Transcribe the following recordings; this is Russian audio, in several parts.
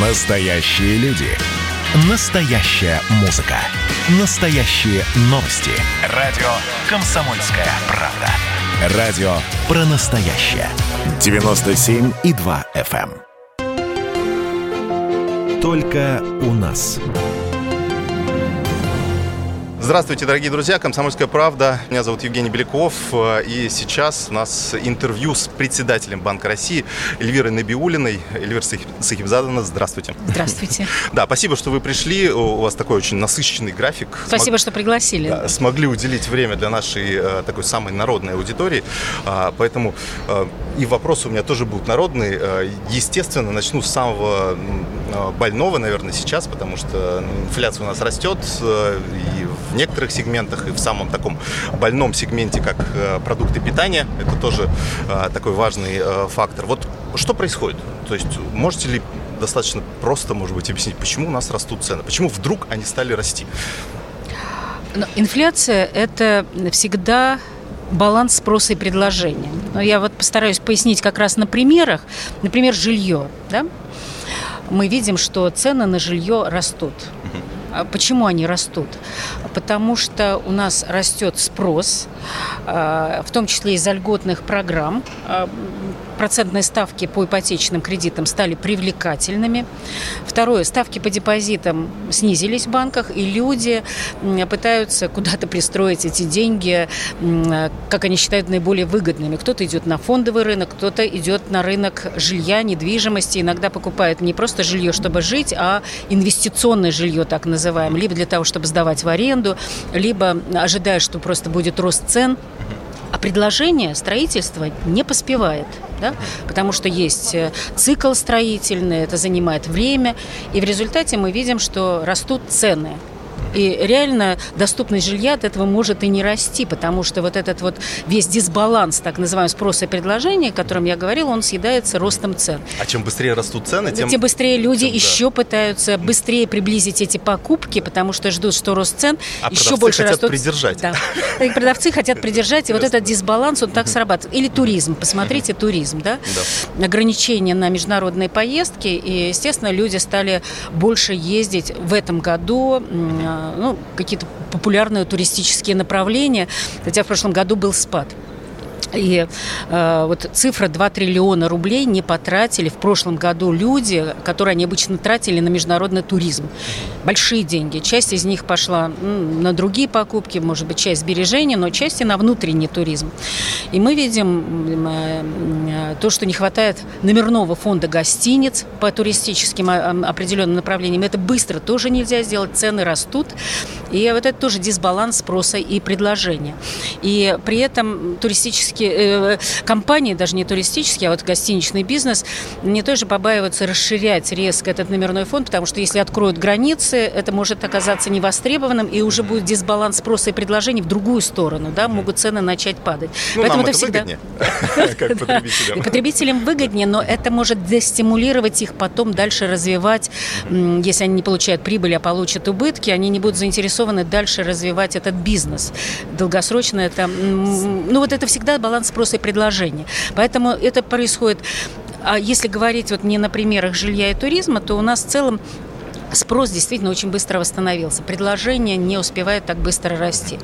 Настоящие люди. Настоящая музыка. Настоящие новости. Радио «Комсомольская правда». Радио про настоящее. 97,2 FM. эм. Только у нас. Здравствуйте, дорогие друзья, «Комсомольская правда». Меня зовут Евгений Беляков, э, и сейчас у нас интервью с председателем Банка России Эльвирой Набиулиной. Эльвира Сахибзадовна, здравствуйте. Здравствуйте. Да, спасибо, что вы пришли. У вас такой очень насыщенный график. Спасибо, что пригласили. Да, смогли уделить время для нашей э, такой самой народной аудитории. А, Поэтому э, и вопросы у меня тоже будут народные. Естественно, начну с самого больного, наверное, сейчас, потому что ну, инфляция у нас растет э, и в некоторых сегментах, и в самом таком больном сегменте, как э, продукты питания. Это тоже э, такой важный э, фактор. Вот что происходит? То есть можете ли достаточно просто, может быть, объяснить, почему у нас растут цены? Почему вдруг они стали расти? Но инфляция – это всегда баланс спроса и предложения. Но я вот постараюсь пояснить как раз на примерах. Например, жилье. Да? Мы видим, что цены на жилье растут. А Почему они растут? Потому что у нас растет спрос, а, в том числе из-за льготных программ. Процентные ставки по ипотечным кредитам стали привлекательными. Второе, ставки по депозитам снизились в банках, и люди пытаются куда-то пристроить эти деньги, как они считают, наиболее выгодными. Кто-то идет на фондовый рынок, кто-то идет на рынок жилья, недвижимости, иногда покупает не просто жилье, чтобы жить, а инвестиционное жилье, так называемое, либо для того, чтобы сдавать в аренду, либо ожидая, что просто будет рост цен. А предложение строительства не поспевает, да? потому что есть э, цикл строительный, это занимает время, и в результате мы видим, что растут цены. И реально доступность жилья от этого может и не расти, потому что вот этот вот весь дисбаланс, так называемый спроса и предложения, о котором я говорила, он съедается ростом цен. А чем быстрее растут цены, тем... Тем, быстрее люди тем, да. еще пытаются быстрее приблизить эти покупки, потому что ждут, что рост цен А еще больше хотят растут. придержать. Да. И продавцы хотят придержать, и вот этот дисбаланс, он так срабатывает. Или туризм, посмотрите, туризм, да? Ограничения на международные поездки, и, естественно, люди стали больше ездить в этом году, ну, какие-то популярные туристические направления, хотя в прошлом году был спад. И э, вот цифра 2 триллиона рублей не потратили в прошлом году люди, которые они обычно тратили на международный туризм. Большие деньги. Часть из них пошла на другие покупки, может быть, часть сбережений, но часть и на внутренний туризм. И мы видим м, э, то, что не хватает номерного фонда гостиниц по туристическим а, определенным направлениям. Это быстро тоже нельзя сделать, цены растут. И вот это тоже дисбаланс спроса и предложения. И при этом туристические э, компании, даже не туристические, а вот гостиничный бизнес, не тоже побаиваются расширять резко этот номерной фонд, потому что если откроют границы, это может оказаться невостребованным, и уже будет дисбаланс спроса и предложений в другую сторону, да, могут цены начать падать. Ну, нам это выгоднее, как Да. потребителям. Потребителям выгоднее, но это может дестимулировать их потом дальше развивать. Если они не получают прибыль, а получат убытки, они не будут заинтересованы дальше развивать этот бизнес. Долгосрочно это... Ну вот это всегда баланс спроса и предложения. Поэтому это происходит... А если говорить вот не на примерах жилья и туризма, то у нас в целом Спрос действительно очень быстро восстановился. Предложение не успевает так быстро расти.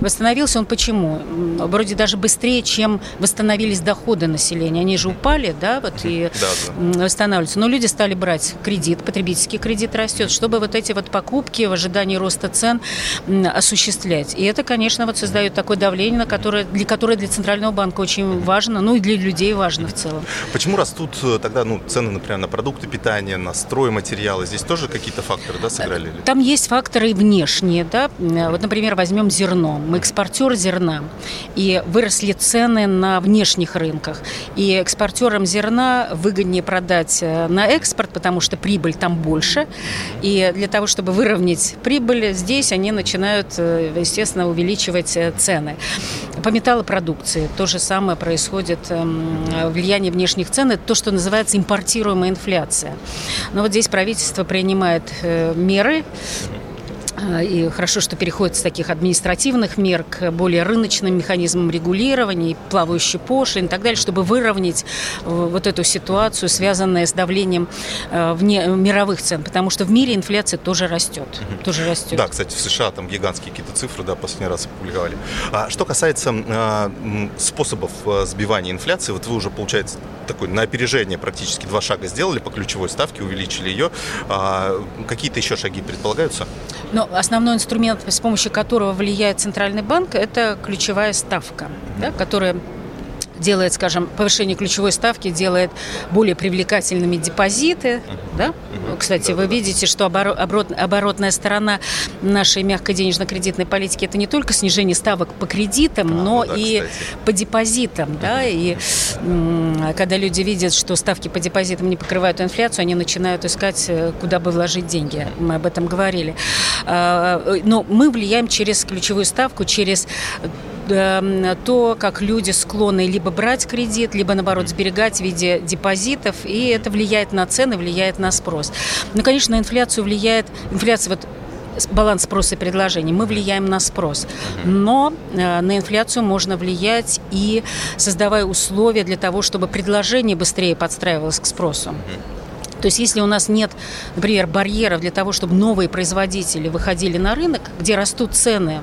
Восстановился он почему? Вроде даже быстрее, чем восстановились доходы населения. Они же упали, да, вот и Да, да. м, восстанавливаются. Но люди стали брать кредит, потребительский кредит растет, чтобы вот эти вот покупки в ожидании роста цен осуществлять. И это, конечно, вот создает такое давление, на которое, для которое для Центрального банка очень важно, ну и для людей важно в целом. Почему растут э, тогда ну, цены, например, на продукты питания, на стройматериалы? Здесь тоже какие-то факторы да, сыграли? Там есть факторы внешние, да. Вот, например, возьмем зерно. Мы экспортер зерна, и выросли цены на внешних рынках. И экспортерам зерна выгоднее продать э, на экспорт, потому что прибыль там больше. И для того, чтобы выровнять прибыль, здесь они начинают, э, естественно, увеличивать э, цены. По металлопродукции то же самое происходит. эм, Влияние внешних цен – это то, что называется импортируемая инфляция. Но вот здесь правительство принимает э, меры, и хорошо, что переходит с таких административных мер к более рыночным механизмам регулирования, плавающий пошлин и так далее, чтобы выровнять э, вот эту ситуацию, связанную с давлением э, вне мировых цен. Потому что в мире инфляция тоже растет. Тоже растет. Да, кстати, в США там гигантские какие-то цифры, да, последний раз опубликовали. А что касается а, способов э, сбивания инфляции, вот вы уже, получается, такой на опережение практически два шага сделали по ключевой ставке, увеличили ее. А, какие-то еще шаги предполагаются? Но основной инструмент, с помощью которого влияет Центральный банк, это ключевая ставка, да, которая делает, скажем, повышение ключевой ставки, делает более привлекательными депозиты. Да? Кстати, вы видите, что оборот, оборотная сторона нашей мягкой денежно-кредитной политики это не только снижение ставок по кредитам, а, но да, и кстати. по депозитам. Да? И когда люди видят, что ставки по депозитам не покрывают инфляцию, они начинают искать, э, куда бы вложить деньги. Мы об этом говорили. А, э, но мы влияем через ключевую ставку, через то, как люди склонны либо брать кредит, либо, наоборот, сберегать в виде депозитов, и это влияет на цены, влияет на спрос. Ну, конечно, на инфляцию влияет, инфляция вот баланс спроса и предложения, мы влияем на спрос. Но э, на инфляцию можно влиять и создавая условия для того, чтобы предложение быстрее подстраивалось к спросу. То есть если у нас нет, например, барьеров для того, чтобы новые производители выходили на рынок, где растут цены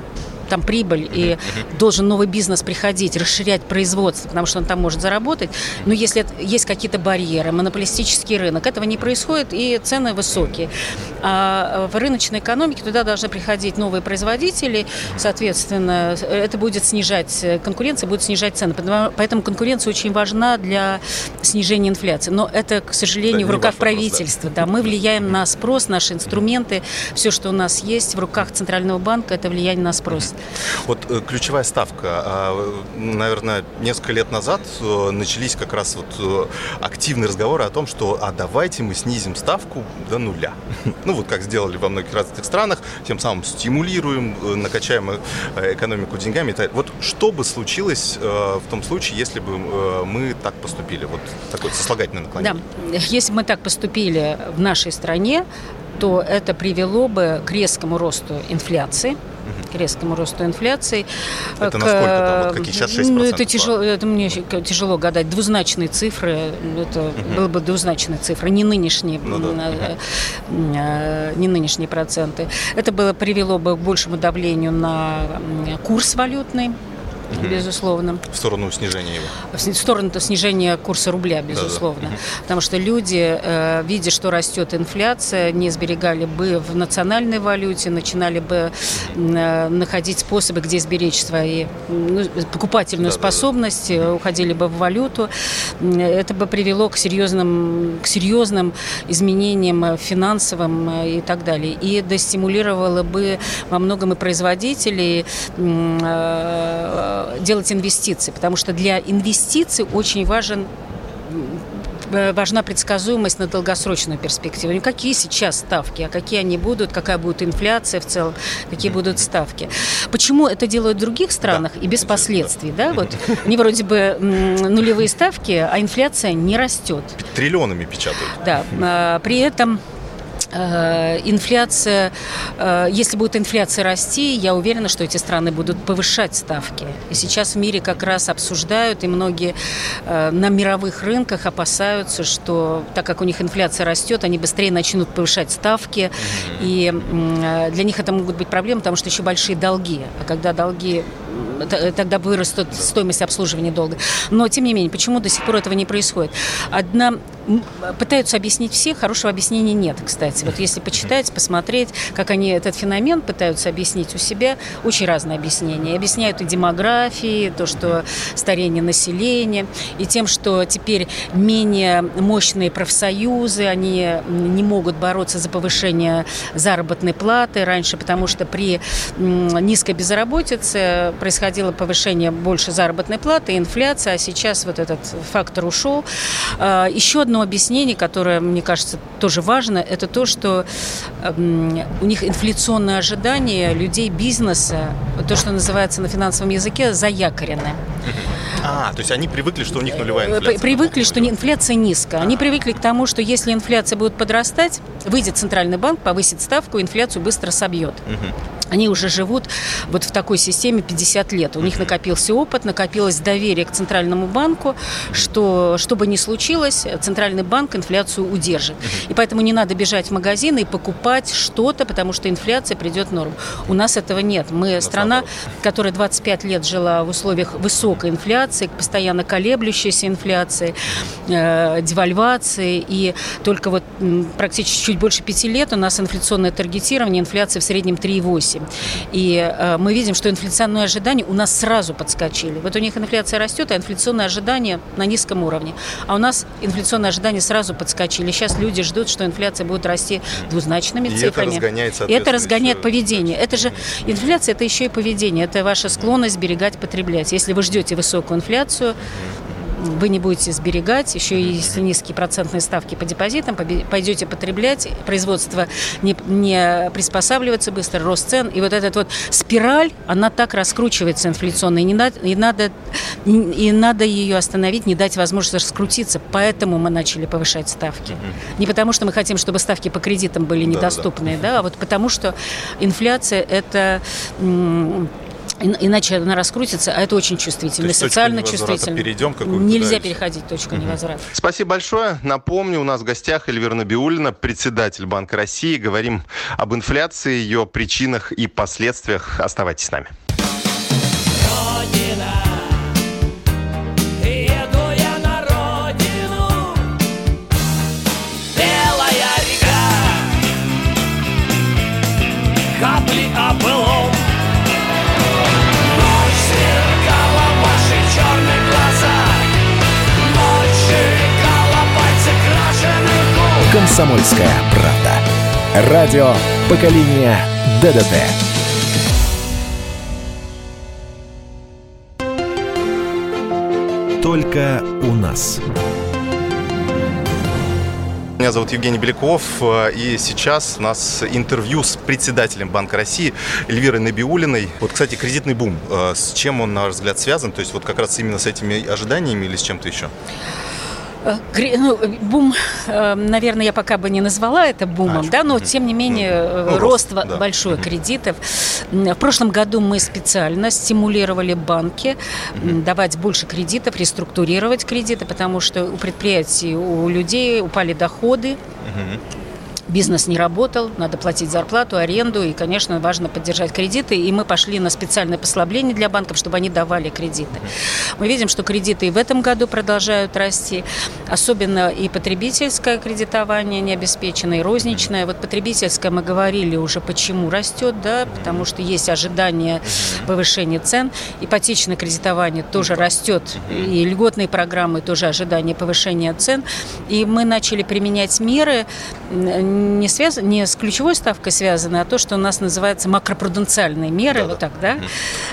там прибыль, и должен новый бизнес приходить, расширять производство, потому что он там может заработать. Но если есть какие-то барьеры, монополистический рынок, этого не происходит, и цены высокие. А в рыночной экономике туда должны приходить новые производители, соответственно, это будет снижать, конкуренция будет снижать цены. Поэтому конкуренция очень важна для снижения инфляции. Но это, к сожалению, да, в руках правительства. Вопрос, да. да, мы влияем на спрос, наши инструменты, все, что у нас есть в руках Центрального банка, это влияние на спрос. Вот э, ключевая ставка. А, наверное, несколько лет назад э, начались как раз вот э, активные разговоры о том, что а давайте мы снизим ставку до нуля. Ну вот как сделали во многих разных странах, тем самым стимулируем, накачаем экономику деньгами. Вот что бы случилось в том случае, если бы мы так поступили? Вот такое сослагательное наклонение. Да, если мы так поступили в нашей стране, то это привело бы к резкому росту инфляции, к резкому росту инфляции. Это к, насколько там? Вот какие сейчас 6%? Ну, это, тяжело, это мне тяжело гадать. Двузначные цифры, это угу. было бы двузначные цифры, не нынешние, ну, да. угу. не нынешние проценты. Это было, привело бы к большему давлению на курс валютный угу. безусловно. В сторону снижения его? В сторону-то снижения курса рубля, безусловно. Да, да. Потому что люди, э, видя, что растет инфляция, не сберегали бы в национальной валюте, начинали бы э, находить способы, где сберечь свои ну, покупательную да, способность, да, да. уходили бы в валюту. Это бы привело к серьезным, к серьезным изменениям финансовым и так далее. И достимулировало бы во многом и производителей делать инвестиции, потому что для инвестиций очень важен важна предсказуемость на долгосрочную перспективу. Не какие сейчас ставки, а какие они будут, какая будет инфляция в целом, какие будут ставки. Почему это делают в других странах да, и без последствий? Да? Вот, они вроде бы нулевые ставки, а инфляция не растет. Триллионами печатают. Да. А, при этом Э, инфляция, э, если будет инфляция расти, я уверена, что эти страны будут повышать ставки. И сейчас в мире как раз обсуждают, и многие э, на мировых рынках опасаются, что так как у них инфляция растет, они быстрее начнут повышать ставки. И для них это могут быть проблемы, потому что еще большие долги. А когда долги тогда вырастет стоимость обслуживания долга. Но, тем не менее, почему до сих пор этого не происходит? Одна пытаются объяснить все, хорошего объяснения нет, кстати. Вот если почитать, посмотреть, как они этот феномен пытаются объяснить у себя, очень разные объяснения. Объясняют и демографией, то, что старение населения, и тем, что теперь менее мощные профсоюзы, они не могут бороться за повышение заработной платы раньше, потому что при низкой безработице происходило повышение больше заработной платы, инфляция, а сейчас вот этот фактор ушел. А, еще одно объяснение, которое, мне кажется, тоже важно, это то, что у них инфляционные ожидания людей бизнеса, то, что называется на финансовом языке, заякорены. А, то есть они привыкли, что у них нулевая э, инфляция. Привыкли, что инфляция низкая. Они привыкли к тому, что если инфляция будет подрастать, выйдет центральный банк, повысит ставку, инфляцию быстро собьет. Угу они уже живут вот в такой системе 50 лет. У них накопился опыт, накопилось доверие к Центральному банку, что, что бы ни случилось, Центральный банк инфляцию удержит. И поэтому не надо бежать в магазины и покупать что-то, потому что инфляция придет в норму. У нас этого нет. Мы страна, которая 25 лет жила в условиях высокой инфляции, постоянно колеблющейся инфляции, э, девальвации. И только вот практически чуть больше пяти лет у нас инфляционное таргетирование, инфляция в среднем 3,8. И э, мы видим, что инфляционные ожидания у нас сразу подскочили. Вот у них инфляция растет, а инфляционные ожидания на низком уровне. А у нас инфляционные ожидания сразу подскочили. Сейчас люди ждут, что инфляция будет расти двузначными и цифрами. Это разгоняет, и это разгоняет поведение. Это же инфляция, это еще и поведение. Это ваша склонность сберегать, потреблять. Если вы ждете высокую инфляцию, вы не будете сберегать, еще и если низкие процентные ставки по депозитам, пойдете потреблять, производство не, не приспосабливается быстро, рост цен, и вот эта вот спираль, она так раскручивается инфляционно, и, не надо, и, надо, и надо ее остановить, не дать возможности раскрутиться, поэтому мы начали повышать ставки. Не потому, что мы хотим, чтобы ставки по кредитам были недоступные, да, да. да а вот потому, что инфляция – это Иначе она раскрутится, а это очень чувствительно, социально чувствительно. Перейдем Нельзя дальше. переходить точку невозврата. Спасибо большое. Напомню, у нас в гостях Эльвира Набиулина, председатель Банка России. Говорим об инфляции, ее причинах и последствиях. Оставайтесь с нами. «Комсомольская правда». Радио поколения ДДТ». Только у нас. Меня зовут Евгений Беляков, э, и сейчас у нас интервью с председателем Банка России Эльвирой Набиулиной. Вот, кстати, кредитный бум, э, с чем он, на ваш взгляд, связан? То есть вот как раз именно с этими ожиданиями или с чем-то еще? Э, ну, бум, э, наверное, я пока бы не назвала это бумом, а, да, но тем не менее ну, рост, рост да. большой кредитов. В прошлом году мы специально стимулировали банки давать больше кредитов, реструктурировать кредиты, потому что у предприятий, у людей упали доходы бизнес не работал, надо платить зарплату, аренду, и, конечно, важно поддержать кредиты. И мы пошли на специальное послабление для банков, чтобы они давали кредиты. Мы видим, что кредиты и в этом году продолжают расти, особенно и потребительское кредитование не обеспечено, и розничное. Вот потребительское мы говорили уже, почему растет, да, потому что есть ожидание повышения цен. Ипотечное кредитование тоже растет, и льготные программы тоже ожидание повышения цен. И мы начали применять меры, не, связ... не с ключевой ставкой связано, а то, что у нас называется макропруденциальные меры, да, вот так, да,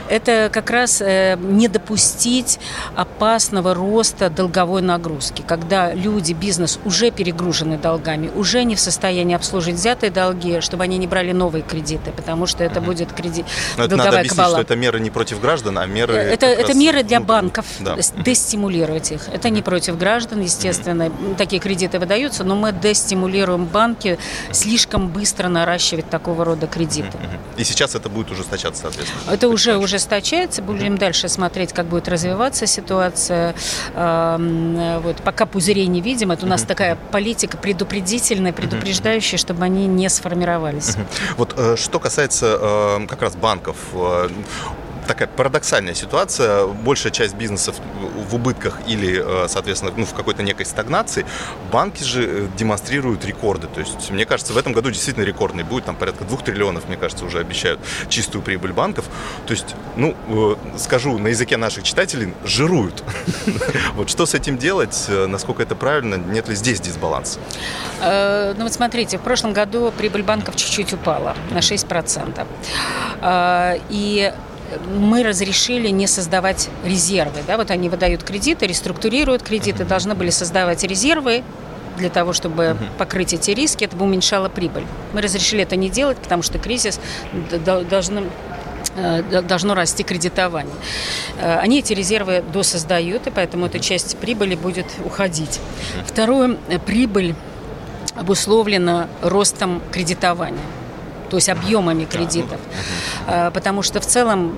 это как раз э, не допустить опасного роста долговой нагрузки, когда люди, бизнес уже перегружены долгами, уже не в состоянии обслужить взятые долги, чтобы они не брали новые кредиты, потому что это будет кредит, Но долговая это надо объяснить, кабала. что это меры не против граждан, а меры... Э, это, это меры для банков, да. дестимулировать их. Это не против граждан, естественно, такие кредиты выдаются, но мы дестимулируем банки слишком быстро наращивать такого рода кредиты. И сейчас это будет ужесточаться, соответственно? Это уже ужесточается. Будем дальше смотреть, как будет развиваться ситуация. Вот. Пока пузырей не видим. Это у нас такая политика предупредительная, предупреждающая, чтобы они не сформировались. Вот э, что касается э, как раз банков, э, такая парадоксальная ситуация. Большая часть бизнесов в убытках или, э, соответственно, ну, в какой-то некой стагнации. Банки же э, демонстрируют рекорды. То есть, мне кажется, в этом году действительно рекордный будет. Там порядка двух триллионов, мне кажется, уже обещают чистую прибыль банков. То есть, ну, э, скажу на языке наших читателей, жируют. Вот что с этим делать? Насколько это правильно? Нет ли здесь дисбаланса? Ну вот смотрите, в прошлом году прибыль банков чуть-чуть упала на 6%. И мы разрешили не создавать резервы. Да? Вот они выдают кредиты, реструктурируют кредиты, должны были создавать резервы для того, чтобы покрыть эти риски, это бы уменьшало прибыль. Мы разрешили это не делать, потому что кризис должен э, должно расти кредитование. Э, они эти резервы досоздают, и поэтому эта часть прибыли будет уходить. Второе, прибыль обусловлена ростом кредитования то есть объемами кредитов. А, потому что в целом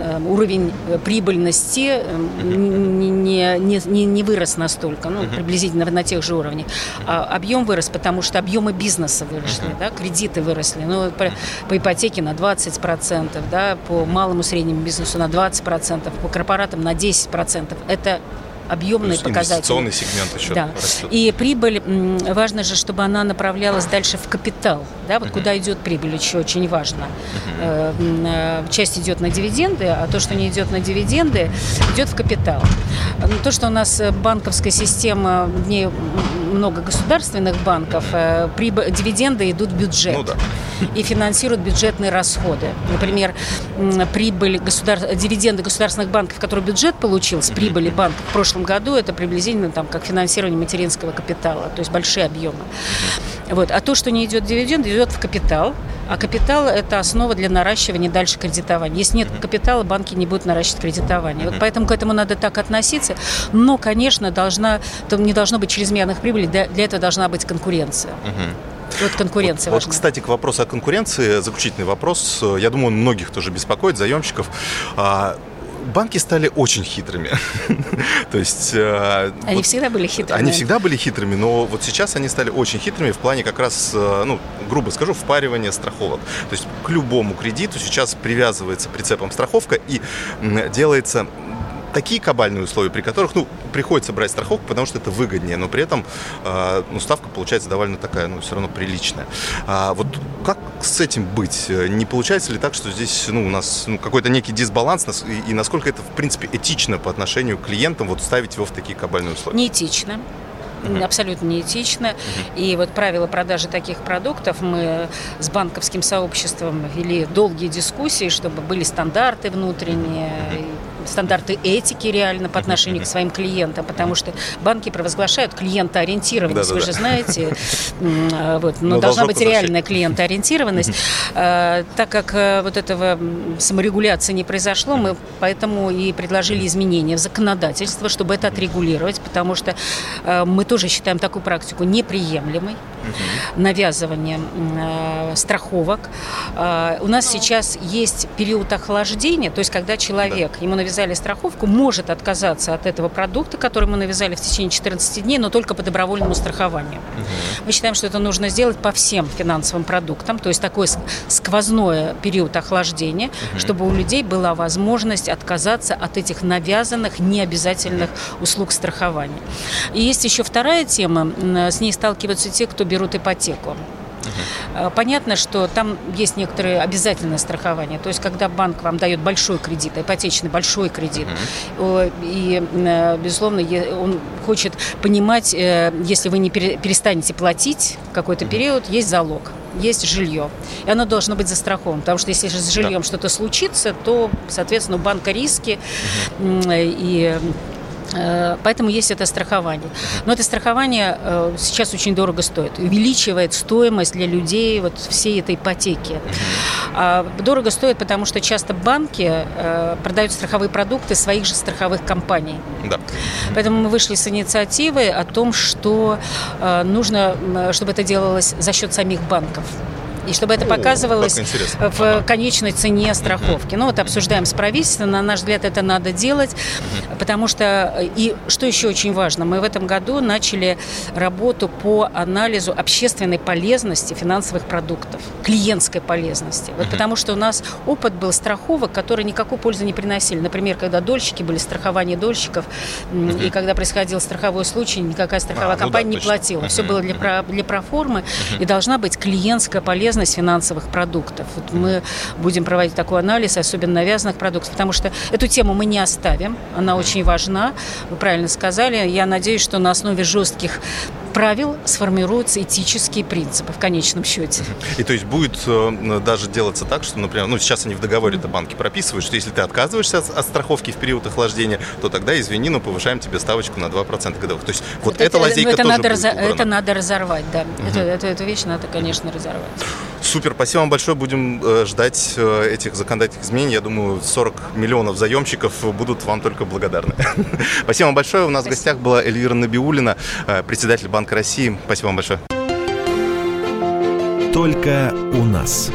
э, уровень прибыльности э, не, не, не, не вырос настолько, ну, приблизительно на тех же уровнях. А объем вырос, потому что объемы бизнеса выросли, да, кредиты выросли. Ну, по, по ипотеке на 20%, да, по малому среднему бизнесу на 20%, по корпоратам на 10%. Это объемные показатели. Инвестиционный сегмент еще да. растет. И прибыль, важно же, чтобы она направлялась дальше в капитал. Да, вот uh-huh. куда идет прибыль, еще очень важно. Uh-huh. Часть идет на дивиденды, а то, что не идет на дивиденды, идет в капитал. То, что у нас э, банковская система, в ней много государственных банков, прибыль, дивиденды идут в бюджет. Ну, да. И финансируют бюджетные расходы. Например, прибыль государ... дивиденды государственных банков, которые бюджет получил с прибыли банка в прошлом прошлом году это приблизительно там, как финансирование материнского капитала, то есть большие объемы. Вот. А то, что не идет дивиденд, идет в капитал. А капитал – это основа для наращивания дальше кредитования. Если нет капитала, банки не будут наращивать кредитование. Вот поэтому к этому надо так относиться. Но, конечно, должна, там не должно быть чрезмерных прибылей, для, для этого должна быть конкуренция. Вот конкуренция вот, вот, кстати, к вопросу о конкуренции, заключительный вопрос. Я думаю, он многих тоже беспокоит, заемщиков. Банки стали очень хитрыми. То есть... Э, они вот, всегда были хитрыми. Они всегда были хитрыми, но вот сейчас они стали очень хитрыми в плане как раз, э, ну, грубо скажу, впаривания страховок. То есть к любому кредиту сейчас привязывается прицепом страховка и делается такие кабальные условия, при которых, ну, приходится брать страховку, потому что это выгоднее, но при этом, э, ну, ставка получается довольно такая, ну, все равно приличная. А вот как с этим быть? Не получается ли так, что здесь, ну, у нас ну, какой-то некий дисбаланс, и, и насколько это, в принципе, этично по отношению к клиентам, вот ставить его в такие кабальные условия? Неэтично uh-huh. абсолютно неэтично. Uh-huh. И вот правила продажи таких продуктов мы с банковским сообществом вели долгие дискуссии, чтобы были стандарты внутренние, uh-huh стандарты этики реально по отношению к своим клиентам, потому что банки провозглашают клиентоориентированность, да, да, вы же знаете, а, вот, но, но должна быть реальная клиентоориентированность. А, так как э, вот этого саморегуляции не произошло, мы поэтому и предложили изменения в законодательство, чтобы это отрегулировать, потому что э, мы тоже считаем такую практику неприемлемой, навязывание э, страховок. У нас сейчас есть период охлаждения, то есть когда человек, ему навязывают навязали страховку, может отказаться от этого продукта, который мы навязали в течение 14 дней, но только по добровольному страхованию. Угу. Мы считаем, что это нужно сделать по всем финансовым продуктам, то есть такой сквозной период охлаждения, угу. чтобы у людей была возможность отказаться от этих навязанных, необязательных услуг страхования. И есть еще вторая тема, с ней сталкиваются те, кто берут ипотеку. Угу. Понятно, что там есть некоторые обязательные страхования. То есть, когда банк вам дает большой кредит, ипотечный большой кредит, угу. и, э, безусловно, он хочет понимать, э, если вы не перестанете платить какой-то период, есть залог есть жилье. И оно должно быть застраховано. Потому что если же с жильем да. что-то случится, то, соответственно, у банка риски угу. и Э, поэтому есть это страхование. Но это страхование э, сейчас очень дорого стоит. Увеличивает стоимость для людей вот всей этой ипотеки. А дорого стоит, потому что часто банки э, продают страховые продукты своих же страховых компаний. Да. Поэтому мы вышли с инициативой о том, что нужно, чтобы это делалось за счет самих банков и чтобы это показывалось О, в ага. конечной цене страховки. Ну вот обсуждаем с правительством, на наш взгляд это надо делать, потому что, и что еще очень важно, мы в этом году начали работу по анализу общественной полезности финансовых продуктов, клиентской полезности. Вот потому что у нас опыт был страховок, которые никакой пользы не приносили. Например, когда дольщики были, страхование дольщиков, и когда происходил страховой случай, никакая страховая а, компания ну да, не платила. Все было для, про, для проформы, и должна быть клиентская полезность полезность финансовых продуктов. Вот мы будем проводить такой анализ, особенно навязанных продуктов, потому что эту тему мы не оставим, она очень важна, вы правильно сказали. Я надеюсь, что на основе жестких правил сформируются этические принципы в конечном счете. И то есть будет э, даже делаться так, что, например, ну сейчас они в договоре это банки прописывают, что если ты отказываешься от, от страховки в период охлаждения, то тогда, извини, но повышаем тебе ставочку на 2% годовых. То есть вот, вот эта лазейка это тоже надо будет убрана. Это надо разорвать, да. Угу. Эту, эту, эту вещь надо, конечно, разорвать. Супер, спасибо вам большое. Будем э, ждать э, этих законодательных изменений. Я думаю, 40 миллионов заемщиков будут вам только благодарны. спасибо вам большое. У нас спасибо. в гостях была Эльвира Набиулина, э, председатель Банка России. Спасибо вам большое. Только у нас.